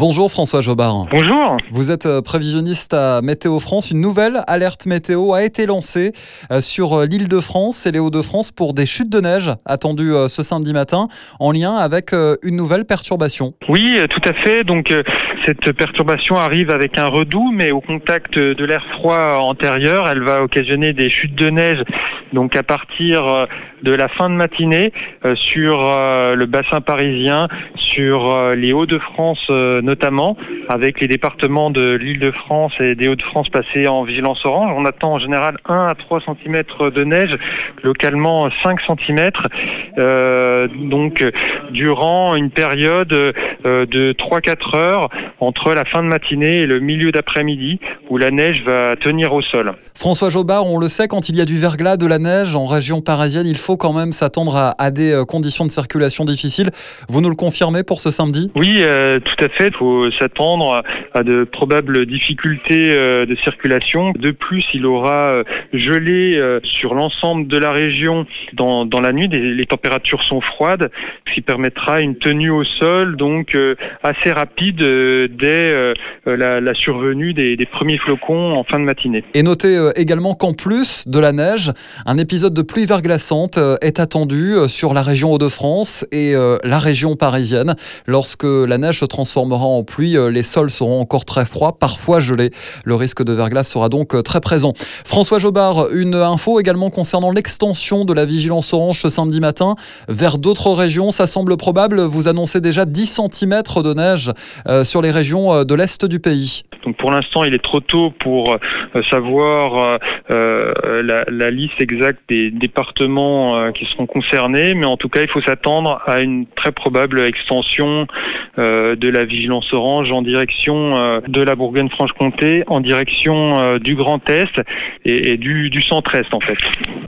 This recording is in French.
Bonjour François Jobard. Bonjour. Vous êtes euh, prévisionniste à Météo France. Une nouvelle alerte météo a été lancée euh, sur euh, l'île de France et les Hauts-de-France pour des chutes de neige attendues ce samedi matin en lien avec une nouvelle perturbation. Oui, tout à fait. Donc cette perturbation arrive avec un redout, mais au contact de l'air froid antérieur, elle va occasionner des chutes de neige. Donc à partir de la fin de matinée sur le bassin parisien, sur les Hauts-de-France notamment, avec les départements de l'Île-de-France et des Hauts-de-France passés en vigilance orange. On attend en général 1 à 3 cm de neige, localement 5 cm, euh, donc durant une période euh, de 3-4 heures entre la fin de matinée et le milieu d'après-midi où la neige va tenir au sol. François Jobard, on le sait, quand il y a du verglas, de la neige en région parisienne, il faut quand même s'attendre à, des euh, conditions de circulation difficiles. Vous nous le confirmez pour ce samedi Oui, tout à fait. Il faut s'attendre à de probables difficultés euh, de circulation. De plus, il aura euh, gelé euh, sur l'ensemble de la région dans, la nuit. Les températures sont froides, ce qui permettra une tenue au sol donc assez rapide dès la, survenue des, premiers flocons en fin de matinée. Et notez également qu'en plus de la neige, un épisode de pluie verglaçante est attendu sur la région Hauts-de-France et la région parisienne. Lorsque la neige se transformera en pluie, les sols seront encore très froids, parfois gelés. Le risque de verglas sera donc euh, très présent. François Jobard, une info également concernant l'extension de la vigilance orange ce samedi matin vers d'autres régions. Ça semble probable. Vous annoncez déjà 10 cm de neige euh, sur les régions euh, de l'Est du pays. Donc pour l'instant, il est trop tôt pour savoir la, liste exacte des départements qui seront concernés, mais en tout cas, il faut s'attendre à une très probable extension de la vigilance orange en direction de la Bourgogne-Franche-Comté en direction euh, du Grand Est et, du, du centre-Est en fait.